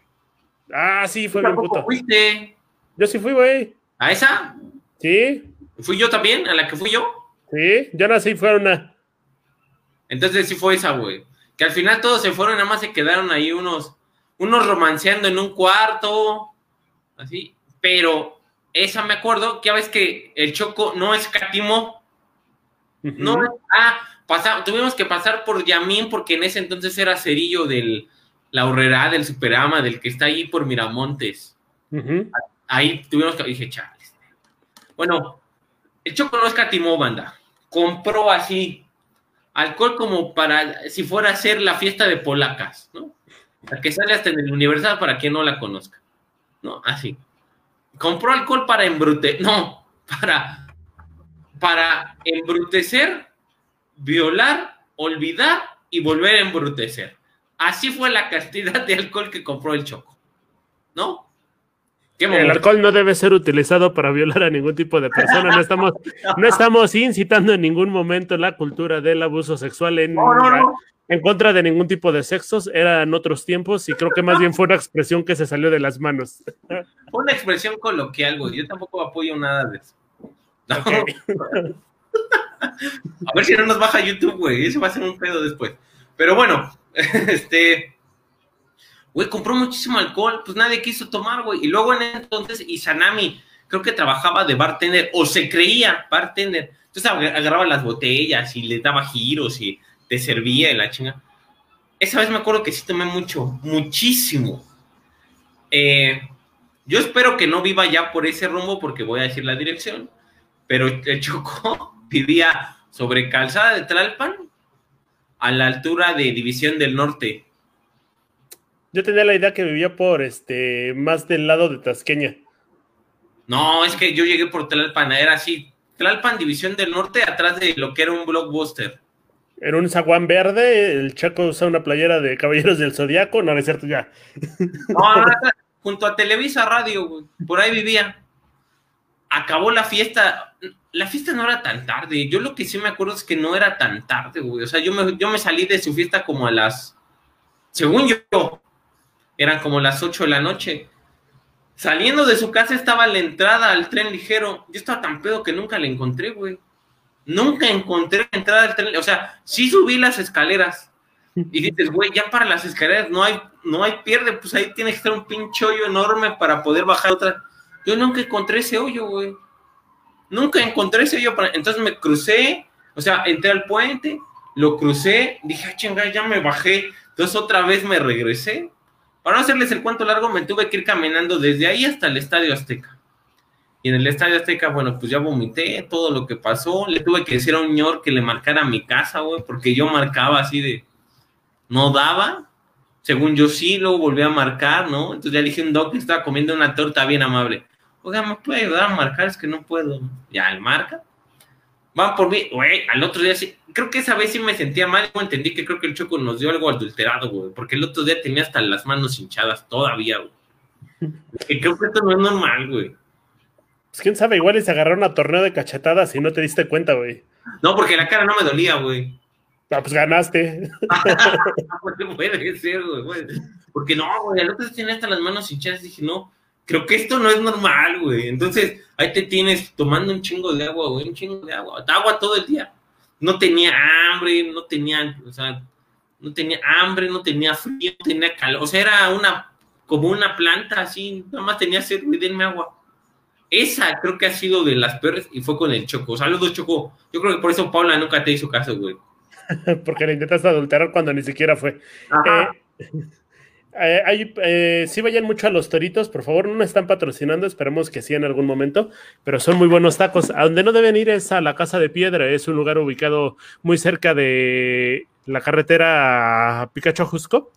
Ah, sí, fue bien puto. fuiste? Yo sí fui, güey. ¿A esa? Sí. ¿Fui yo también? ¿A la que fui yo? Sí, yo nací, fue una. Entonces sí fue esa, güey. Que al final todos se fueron, nada más se quedaron ahí unos, unos romanceando en un cuarto, así. Pero esa me acuerdo que a veces que el Choco no escatimó. No, ah, tuvimos que pasar por Yamín porque en ese entonces era cerillo del la horrera del Superama, del que está ahí por Miramontes. Ahí tuvimos que, dije, chales. Bueno, el Choco no escatimó, banda. Compró así alcohol como para, si fuera a hacer la fiesta de polacas, ¿no? La que sale hasta en el Universal para quien no la conozca, ¿no? Así. Compró alcohol para embrutecer, no, para, para embrutecer violar, olvidar y volver a embrutecer. Así fue la cantidad de alcohol que compró el Choco. ¿No? el alcohol no debe ser utilizado para violar a ningún tipo de persona. No estamos, [LAUGHS] no estamos incitando en ningún momento la cultura del abuso sexual en, en contra de ningún tipo de sexos. Eran otros tiempos y creo que más bien fue una expresión que se salió de las manos. Fue una expresión coloquial, güey. Yo tampoco apoyo nada de eso. [LAUGHS] A ver si no nos baja YouTube, güey. Eso va a ser un pedo después. Pero bueno, [LAUGHS] este. Güey, compró muchísimo alcohol, pues nadie quiso tomar, güey. Y luego en entonces, Isanami, creo que trabajaba de bartender, o se creía bartender. Entonces agarraba las botellas y le daba giros y te servía y la chinga. Esa vez me acuerdo que sí tomé mucho, muchísimo. Eh, yo espero que no viva ya por ese rumbo porque voy a decir la dirección, pero el Chocó [LAUGHS] vivía sobre Calzada de Tlalpan, a la altura de División del Norte. Yo tenía la idea que vivía por este, más del lado de Tasqueña. No, es que yo llegué por Tlalpan, era así, Tlalpan, División del Norte, atrás de lo que era un blockbuster. Era un zaguán verde, el Chaco usa una playera de Caballeros del Zodiaco, no, es cierto ya. No, junto a Televisa Radio, por ahí vivía. Acabó la fiesta, la fiesta no era tan tarde. Yo lo que sí me acuerdo es que no era tan tarde, güey. O sea, yo me, yo me salí de su fiesta como a las. Según yo, eran como las 8 de la noche. Saliendo de su casa estaba la entrada al tren ligero. Yo estaba tan pedo que nunca la encontré, güey. Nunca encontré entrada al tren. O sea, sí subí las escaleras. Y dices, güey, ya para las escaleras no hay, no hay pierde. Pues ahí tiene que estar un pinche hoyo enorme para poder bajar otra. Yo nunca encontré ese hoyo, güey. Nunca encontré ese yo, entonces me crucé, o sea, entré al puente, lo crucé, dije, ah, chingada, ya me bajé, entonces otra vez me regresé. Para no hacerles el cuento largo, me tuve que ir caminando desde ahí hasta el Estadio Azteca. Y en el Estadio Azteca, bueno, pues ya vomité todo lo que pasó. Le tuve que decir a un señor que le marcara mi casa, güey, porque yo marcaba así de. No daba. Según yo sí, luego volví a marcar, ¿no? Entonces ya dije a un doc que estaba comiendo una torta bien amable oiga, ¿me puede ayudar a marcar? Es que no puedo. Ya, el marca. Van por mí, güey, al otro día sí, creo que esa vez sí me sentía mal, yo entendí que creo que el Choco nos dio algo adulterado, güey, porque el otro día tenía hasta las manos hinchadas todavía, güey. [LAUGHS] Creo que esto no es normal, güey. Pues quién sabe, igual se agarraron a torneo de cachetadas y no te diste cuenta, güey. No, porque la cara no me dolía, güey. Ah, pues ganaste. [LAUGHS] puede ser, güey. Porque no, güey, al otro día tenía hasta las manos hinchadas, dije, no, creo que esto no es normal, güey. Entonces, ahí te tienes tomando un chingo de agua, güey, un chingo de agua, agua todo el día. No tenía hambre, no tenía, o sea, no tenía hambre, no tenía frío, no tenía calor, o sea, era una, como una planta así, nada más tenía sed, güey, denme agua. Esa creo que ha sido de las peores y fue con el Choco. Saludos, Choco. Yo creo que por eso Paula nunca te hizo caso, güey. [LAUGHS] Porque le intentaste adulterar cuando ni siquiera fue. Eh, [LAUGHS] Eh, eh, sí vayan mucho a los toritos, por favor, no nos están patrocinando, esperemos que sí en algún momento, pero son muy buenos tacos. A donde no deben ir es a la Casa de Piedra, es un lugar ubicado muy cerca de la carretera Picacho Jusco.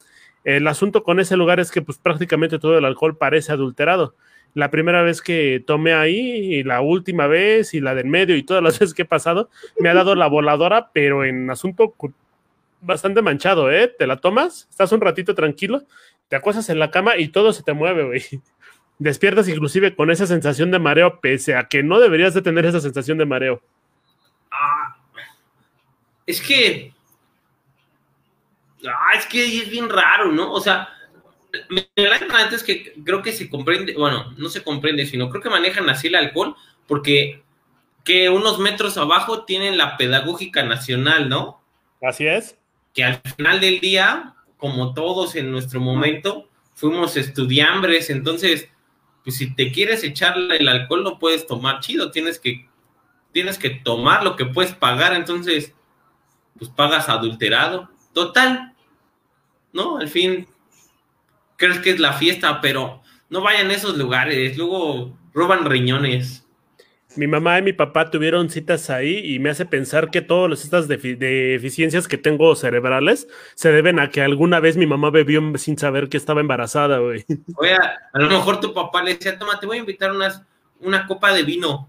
El asunto con ese lugar es que pues prácticamente todo el alcohol parece adulterado. La primera vez que tomé ahí, y la última vez, y la del medio, y todas las [LAUGHS] veces que he pasado, me ha dado la voladora, pero en asunto bastante manchado, ¿eh? Te la tomas, estás un ratito tranquilo, te acuestas en la cama y todo se te mueve, güey. [LAUGHS] Despiertas inclusive con esa sensación de mareo, pese a que no deberías de tener esa sensación de mareo. Ah, es que... Ah, es que es bien raro, ¿no? O sea, me da es que creo que se comprende, bueno, no se comprende, sino creo que manejan así el alcohol, porque que unos metros abajo tienen la pedagógica nacional, ¿no? Así es que al final del día, como todos en nuestro momento, fuimos estudiambres, entonces, pues si te quieres echar el alcohol, no puedes tomar chido, tienes que, tienes que tomar lo que puedes pagar, entonces, pues pagas adulterado. Total, ¿no? Al fin, crees que es la fiesta, pero no vayan a esos lugares, luego roban riñones. Mi mamá y mi papá tuvieron citas ahí y me hace pensar que todas estas deficiencias que tengo cerebrales se deben a que alguna vez mi mamá bebió sin saber que estaba embarazada, güey. Oye, a lo mejor tu papá le decía, toma, te voy a invitar unas, una copa de vino.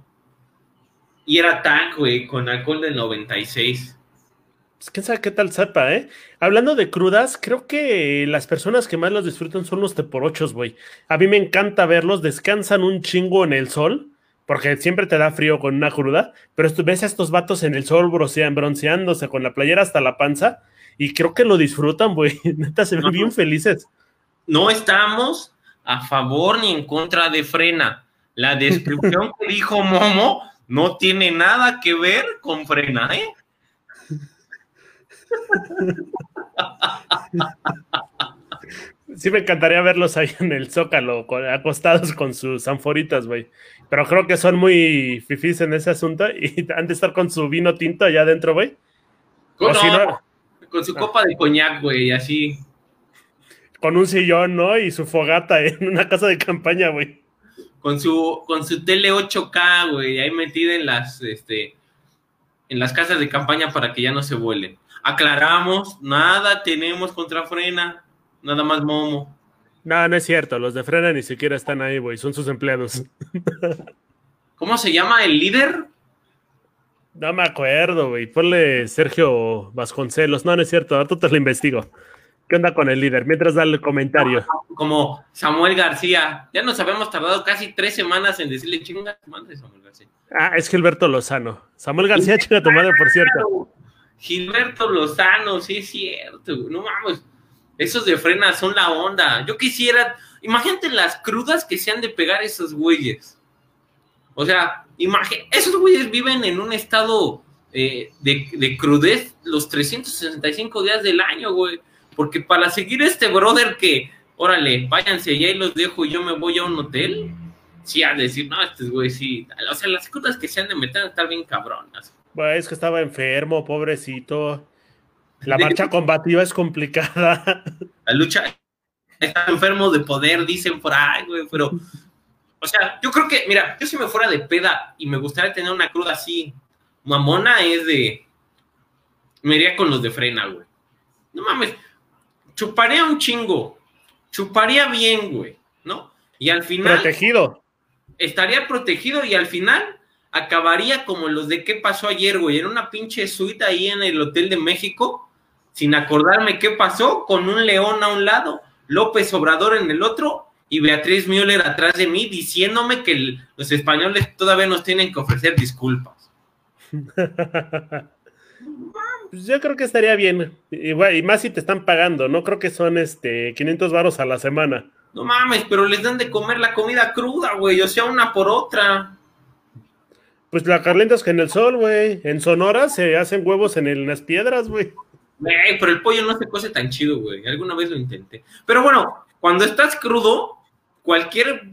Y era tan, güey, con alcohol del 96. Pues quién sabe qué tal sepa, ¿eh? Hablando de crudas, creo que las personas que más los disfrutan son los teporochos, güey. A mí me encanta verlos, descansan un chingo en el sol porque siempre te da frío con una cruda, pero ves a estos vatos en el sol bronceándose con la playera hasta la panza y creo que lo disfrutan, güey. [LAUGHS] Neta, se ven bien felices. No estamos a favor ni en contra de Frena. La descripción que dijo Momo no tiene nada que ver con Frena, ¿eh? Sí, me encantaría verlos ahí en el zócalo, acostados con sus anforitas, güey. Pero creo que son muy fifís en ese asunto y [LAUGHS] han de estar con su vino tinto allá adentro, güey. Con, con su copa de coñac, güey, así. Con un sillón, ¿no? Y su fogata en una casa de campaña, güey. Con su, con su tele 8K, güey, ahí metida en las, este, en las casas de campaña para que ya no se vuelen. Aclaramos, nada tenemos contra frena, nada más momo. No, no es cierto. Los de Frena ni siquiera están ahí, güey. Son sus empleados. [LAUGHS] ¿Cómo se llama el líder? No me acuerdo, güey. Ponle Sergio Vasconcelos. No, no es cierto. Ahorita te lo investigo. ¿Qué onda con el líder? Mientras da el comentario. Como Samuel García. Ya nos habíamos tardado casi tres semanas en decirle chinga tu madre, Samuel García. Ah, es Gilberto Lozano. Samuel García, chinga tu madre, por cierto. Gilberto Lozano, sí es cierto. No vamos. Esos de frena son la onda. Yo quisiera, imagínate las crudas que se han de pegar esos güeyes. O sea, esos güeyes viven en un estado eh, de, crudez los 365 días del año, güey. Porque para seguir este brother que, órale, váyanse y ahí los dejo y yo me voy a un hotel, sí, a decir, no, este güey sí. O sea, las crudas que se han de meter están bien cabronas. Es que estaba enfermo, pobrecito. La marcha combativa es complicada. [LAUGHS] La lucha está enfermo de poder, dicen por ahí, güey, pero. O sea, yo creo que, mira, yo si me fuera de peda y me gustaría tener una cruda así, mamona, es de. Me iría con los de frena, güey. No mames. Chuparía un chingo. Chuparía bien, güey, ¿no? Y al final. Protegido. Estaría protegido y al final acabaría como los de qué pasó ayer, güey, en una pinche suite ahí en el Hotel de México, sin acordarme qué pasó, con un león a un lado, López Obrador en el otro y Beatriz Müller atrás de mí diciéndome que los españoles todavía nos tienen que ofrecer disculpas. [LAUGHS] Pues yo creo que estaría bien. Igual, y más si te están pagando, no creo que son este 500 varos a la semana. No mames, pero les dan de comer la comida cruda, güey, o sea, una por otra. Pues la que en el sol, güey. En Sonora se hacen huevos en las piedras, güey. Güey, pero el pollo no se cose tan chido, güey. Alguna vez lo intenté. Pero bueno, cuando estás crudo, cualquier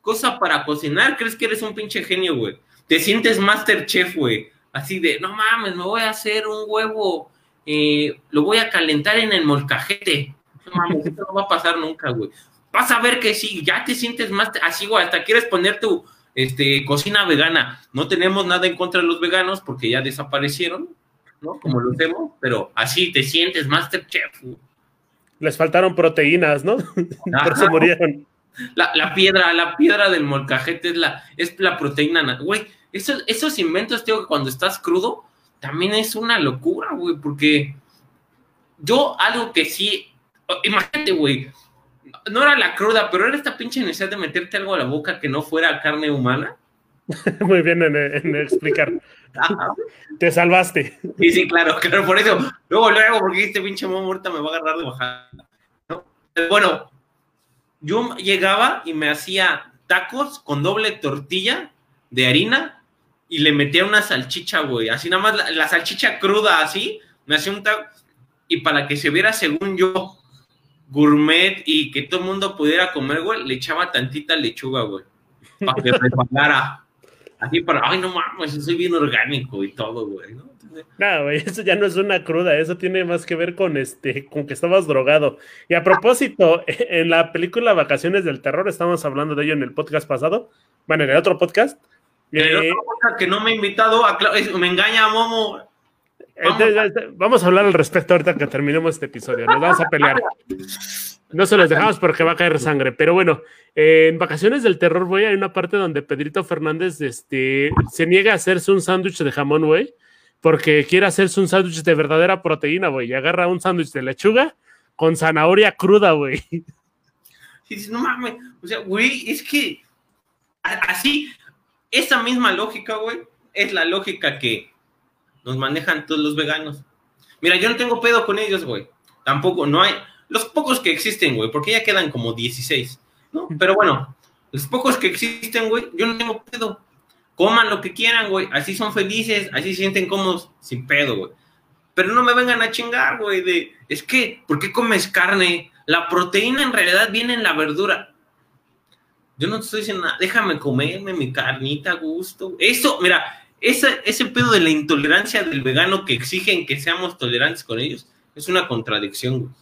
cosa para cocinar, crees que eres un pinche genio, güey. Te sientes master chef, güey. Así de, no mames, me voy a hacer un huevo, eh, lo voy a calentar en el molcajete. no mames, esto no va a pasar nunca, güey. Vas a ver que sí, ya te sientes más así, güey, hasta quieres poner tu este, cocina vegana. No tenemos nada en contra de los veganos porque ya desaparecieron, ¿no? Como lo hacemos, pero así te sientes Masterchef. Les faltaron proteínas, ¿no? [LAUGHS] Por eso murieron. La, la, piedra, la piedra del molcajete es la, es la proteína, güey. Esos, esos inventos, tío, que cuando estás crudo, también es una locura, güey, porque yo algo que sí, imagínate, güey, no era la cruda, pero era esta pinche necesidad de meterte algo a la boca que no fuera carne humana. [LAUGHS] Muy bien en, explicar. Te salvaste. Sí, sí, claro, claro, por eso. Luego, luego, porque este pinche momo ahorita me va a agarrar de bajada. Bueno, yo llegaba y me hacía tacos con doble tortilla de harina y le metía una salchicha, güey. Así nada más la, salchicha cruda, así. Me hacía un taco. Y para que se viera, según yo, gourmet y que todo el mundo pudiera comer, güey, le echaba tantita lechuga, güey. Para que repagara. Así para, ay, no mames, soy bien orgánico y todo, güey, ¿no? No, güey, eso ya no es una cruda, eso tiene más que ver con este, con que estabas drogado. Y a propósito, [LAUGHS] en la película Vacaciones del Terror, estamos hablando de ello en el podcast pasado, bueno, en el otro podcast. En el otro podcast que no me ha invitado, a, me engaña Momo. Vamos. a hablar al respecto ahorita que terminemos este episodio. Nos vamos a pelear. No se los dejamos porque va a caer sangre. Pero bueno, en Vacaciones del Terror, güey, hay una parte donde Pedrito Fernández este, se niega a hacerse un sándwich de jamón, güey porque quiere hacerse un sándwich de verdadera proteína, güey, y agarra un sándwich de lechuga con zanahoria cruda, güey. Y dices, no mames, o sea, güey, es que así, esa misma lógica, güey, es la lógica que nos manejan todos los veganos. Mira, yo no tengo pedo con ellos, güey. Tampoco, no hay, los pocos que existen, güey, porque ya quedan como 16, ¿no? Pero bueno, los pocos que existen, güey, yo no tengo pedo coman lo que quieran, güey, así son felices, así se sienten cómodos, sin pedo, güey. Pero no me vengan a chingar, güey, de, es que, ¿por qué comes carne? La proteína en realidad viene en la verdura. Yo no te estoy diciendo nada, déjame comerme mi carnita a gusto. Eso, mira, ese, ese pedo de la intolerancia del vegano que exigen que seamos tolerantes con ellos, es una contradicción, güey.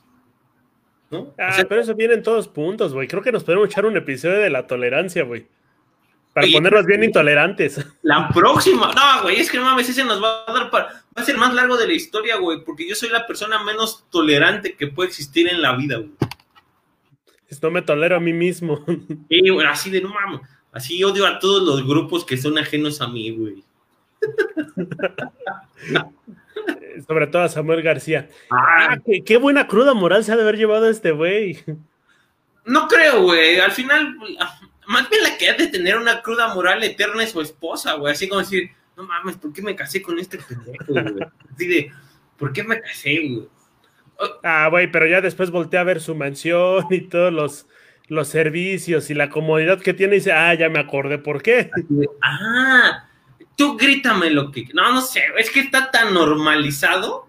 ¿No? Ah, pero eso viene en todos puntos, güey. Creo que nos podemos echar un episodio de la tolerancia, güey. Para ponerlos bien intolerantes. [LAUGHS] La próxima. No, güey, es que no mames, ese nos va a dar para. Va a ser más largo de la historia, güey, porque yo soy la persona menos tolerante que puede existir en la vida, güey. No me tolero a mí mismo. Sí, güey, así de no mames. Así odio a todos los grupos que son ajenos a mí, güey. [LAUGHS] Sobre todo a Samuel García. Ah, qué, qué, buena cruda moral se ha de haber llevado este güey. No creo, güey. Al final, más bien la que ha de tener una cruda moral eterna es su esposa, güey. Así como decir, no mames, ¿por qué me casé con este pendejo, güey? Así de, ¿por qué me casé, güey? Ah, güey, pero ya después volteé a ver su mansión y todos los, los servicios y la comodidad que tiene y dice, ah, ya me acordé, ¿por qué? ah, tú grítame lo que... No, no sé, es que está tan normalizado,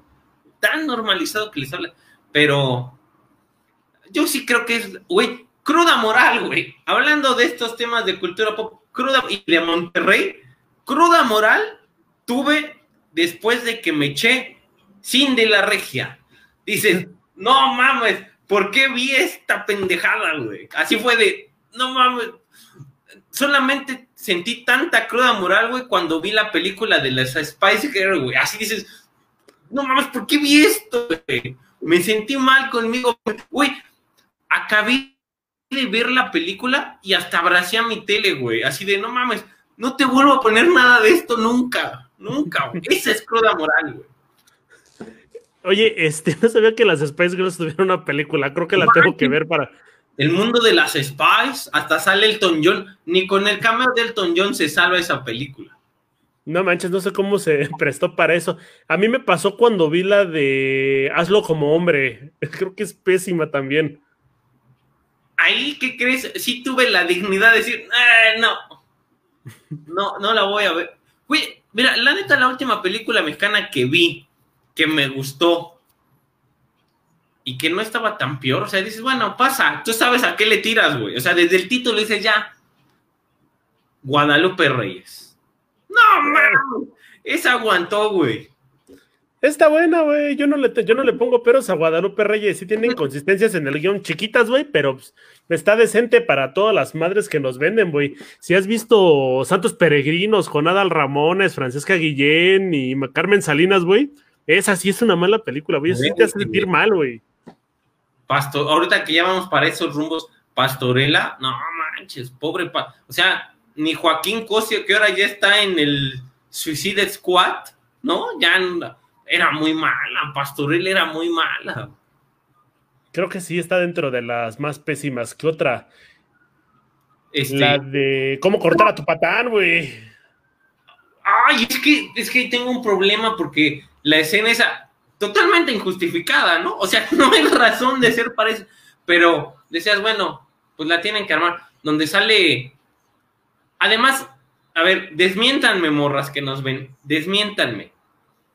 tan normalizado que les habla, pero yo sí creo que es, güey, cruda moral, güey. Hablando de estos temas de cultura pop, cruda y de Monterrey, cruda moral tuve después de que me eché sin de la regia. Dices, [LAUGHS] no mames, ¿por qué vi esta pendejada, güey? Así fue de, no mames, solamente sentí tanta cruda moral, güey, cuando vi la película de las Spice Girls, güey. Así dices, no mames, ¿por qué vi esto, güey? Me sentí mal conmigo, güey. Acabé de ver la película y hasta abracé a mi tele, güey. Así de, no mames, no te vuelvo a poner nada de esto nunca, nunca, güey. Esa es cruda moral, güey. Oye, este, [LAUGHS] no sabía que las Spice Girls tuvieron una película, creo que la tengo que ver para... El mundo de las Spice, hasta sale Elton John, ni con el cameo de Elton John se salva esa película. No manches, no sé cómo se [LAUGHS] prestó para eso. A mí me pasó cuando vi la de Hazlo como hombre. [LAUGHS] Creo que es pésima también ahí, ¿qué crees? Sí tuve la dignidad de decir, eh, no, no, no la voy a ver. Güey, mira, la neta, la última película mexicana que vi, que me gustó y que no estaba tan peor, o sea, dices, bueno, pasa, tú sabes a qué le tiras, güey. O sea, desde el título dices ya, Guadalupe Reyes. No, man, esa aguantó, güey. Está buena, güey. Yo no le yo no le pongo peros a Guadalupe Reyes. Sí tiene inconsistencias en el guion chiquitas, güey, pero pues, está decente para todas las madres que nos venden, güey. Si has visto Santos Peregrinos con Adal Ramones, Francesca Guillén y Carmen Salinas, güey, esa sí es una mala película, güey. Eso sí te hace sentir mal, güey. Pastor, ahorita que ya vamos para esos rumbos, Pastorela, no manches, pobre pa o sea, ni Joaquín Cosio, que ahora ya está en el Suicide Squad, ¿no? Ya era muy mala, Pastorela era muy mala. Creo que sí está dentro de las más pésimas. ¿Qué otra? Este... La de cómo cortar a tu patán, güey. Ay, es que, es que tengo un problema porque la escena es totalmente injustificada, ¿no? O sea, [LAUGHS] no hay razón de ser para eso. Pero decías, bueno, pues la tienen que armar. Donde sale. Además, a ver, desmiéntanme, morras que nos ven. Desmiéntanme.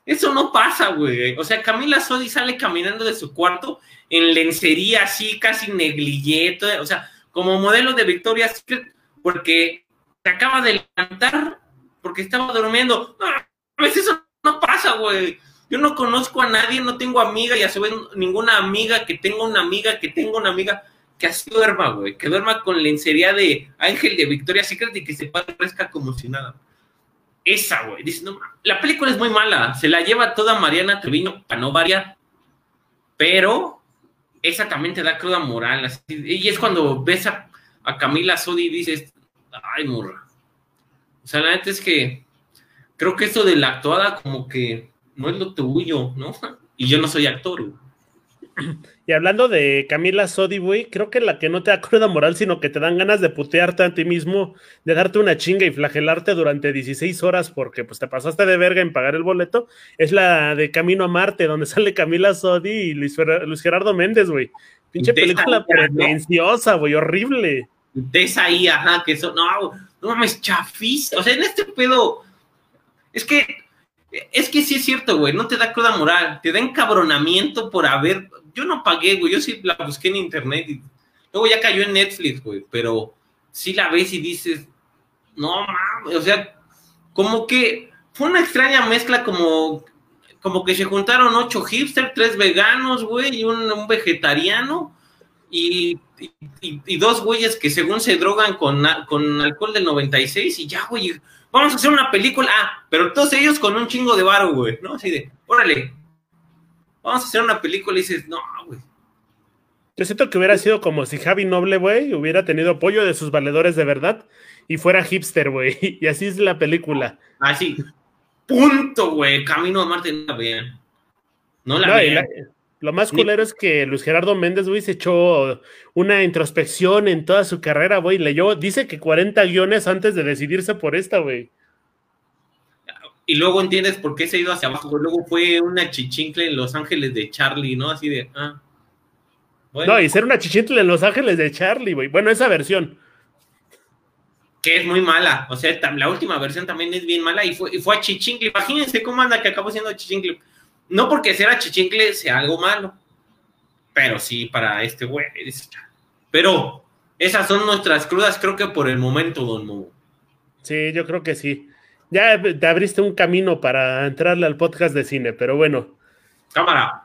Eso no pasa, güey. O sea, Camila Sodi sale caminando de su cuarto en lencería así, casi negligé, o sea, como modelo de Victoria Secret, porque se acaba de levantar, porque estaba durmiendo. No, eso no pasa, güey. Yo no conozco a nadie, no tengo amiga y a su vez ninguna amiga que tenga una amiga que tenga una amiga que así duerma, güey. Que duerma con lencería de Ángel de Victoria Secret y que se parezca como si nada esa, güey. Dice, no, la película es muy mala. Se la lleva toda Mariana Treviño para no variar. Pero esa también te da cruda moral. y es cuando ves a, Camila Sodi y dices, ay, morra. O sea, la neta es que creo que esto de la actuada como que no es lo tuyo, ¿no? Y yo no soy actor, güey. Y hablando de Camila Sodi, güey, creo que la que no te da cruda moral, sino que te dan ganas de putearte a ti mismo, de darte una chinga y flagelarte durante 16 horas porque pues te pasaste de verga en pagar el boleto, es la de Camino a Marte, donde [LAUGHS] sale Camila Sodi y Luis, Gerardo Méndez, güey. Pinche película pretenciosa, güey, horrible. De ahí, ajá, que eso, no, no mames, chafis. O sea, en este pedo, es que, es que sí es cierto, güey, no te da cruda moral, te da encabronamiento por haber yo no pagué, güey, yo sí la busqué en internet y luego ya cayó en Netflix, güey, pero sí la ves y dices, no mames, o sea, como que fue una extraña mezcla como, como que se juntaron ocho hipsters, tres veganos, güey, y un, vegetariano, y, y, dos güeyes que según se drogan con, con alcohol del 96 y ya, güey, vamos a hacer una película, ah, pero todos ellos con un chingo de varo, güey, ¿no? Así de, órale, vamos a hacer una película y dices, no, güey. Yo siento que hubiera sido como si Javi Noble, güey, hubiera tenido apoyo de sus valedores de verdad y fuera hipster, güey. [LAUGHS] Y así es la película. Así. Punto, güey. Camino a Marte no la vean. No la vean. Lo más culero es que Luis Gerardo Méndez, güey, se echó una introspección en toda su carrera, güey. Leyó, dice que 40 guiones antes de decidirse por esta, güey y luego entiendes por qué se ha ido hacia abajo. Luego fue una chichincle en Los Ángeles de Charlie, ¿no? Así de, ah. No, y ser una chichincle en Los Ángeles de Charlie, güey. Bueno, esa versión. Que es muy mala. O sea, la última versión también es bien mala y fue, y fue a chichincle. Imagínense cómo anda que acabó siendo chichincle. No porque ser chichincle sea algo malo, pero sí para este güey. Pero esas son nuestras crudas, creo que por el momento, don Mo. Sí, yo creo que sí. Ya te abriste un camino para entrarle al podcast de cine, pero bueno. Cámara.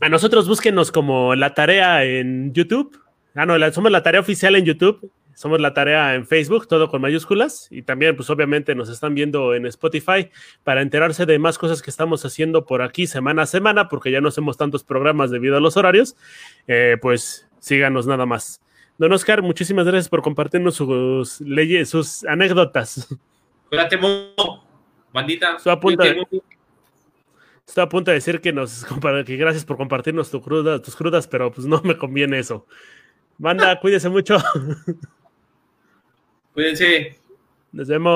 A nosotros búsquenos como la tarea en YouTube. Ah, no, somos la tarea oficial en YouTube. Somos la tarea en Facebook, todo con mayúsculas. Y también, pues obviamente nos están viendo en Spotify para enterarse de más cosas que estamos haciendo por aquí semana a semana, porque ya no hacemos tantos programas debido a los horarios. Eh, pues síganos nada más. Don Oscar, muchísimas gracias por compartirnos sus leyes, sus anécdotas. Cuídate, bandita. Estoy a punto de, a punto de decir que nos [LAUGHS] que gracias por compartirnos tu cruda, tus crudas, pero pues no me conviene eso. Banda, cuídese mucho. [LAUGHS] Cuídense. Nos vemos.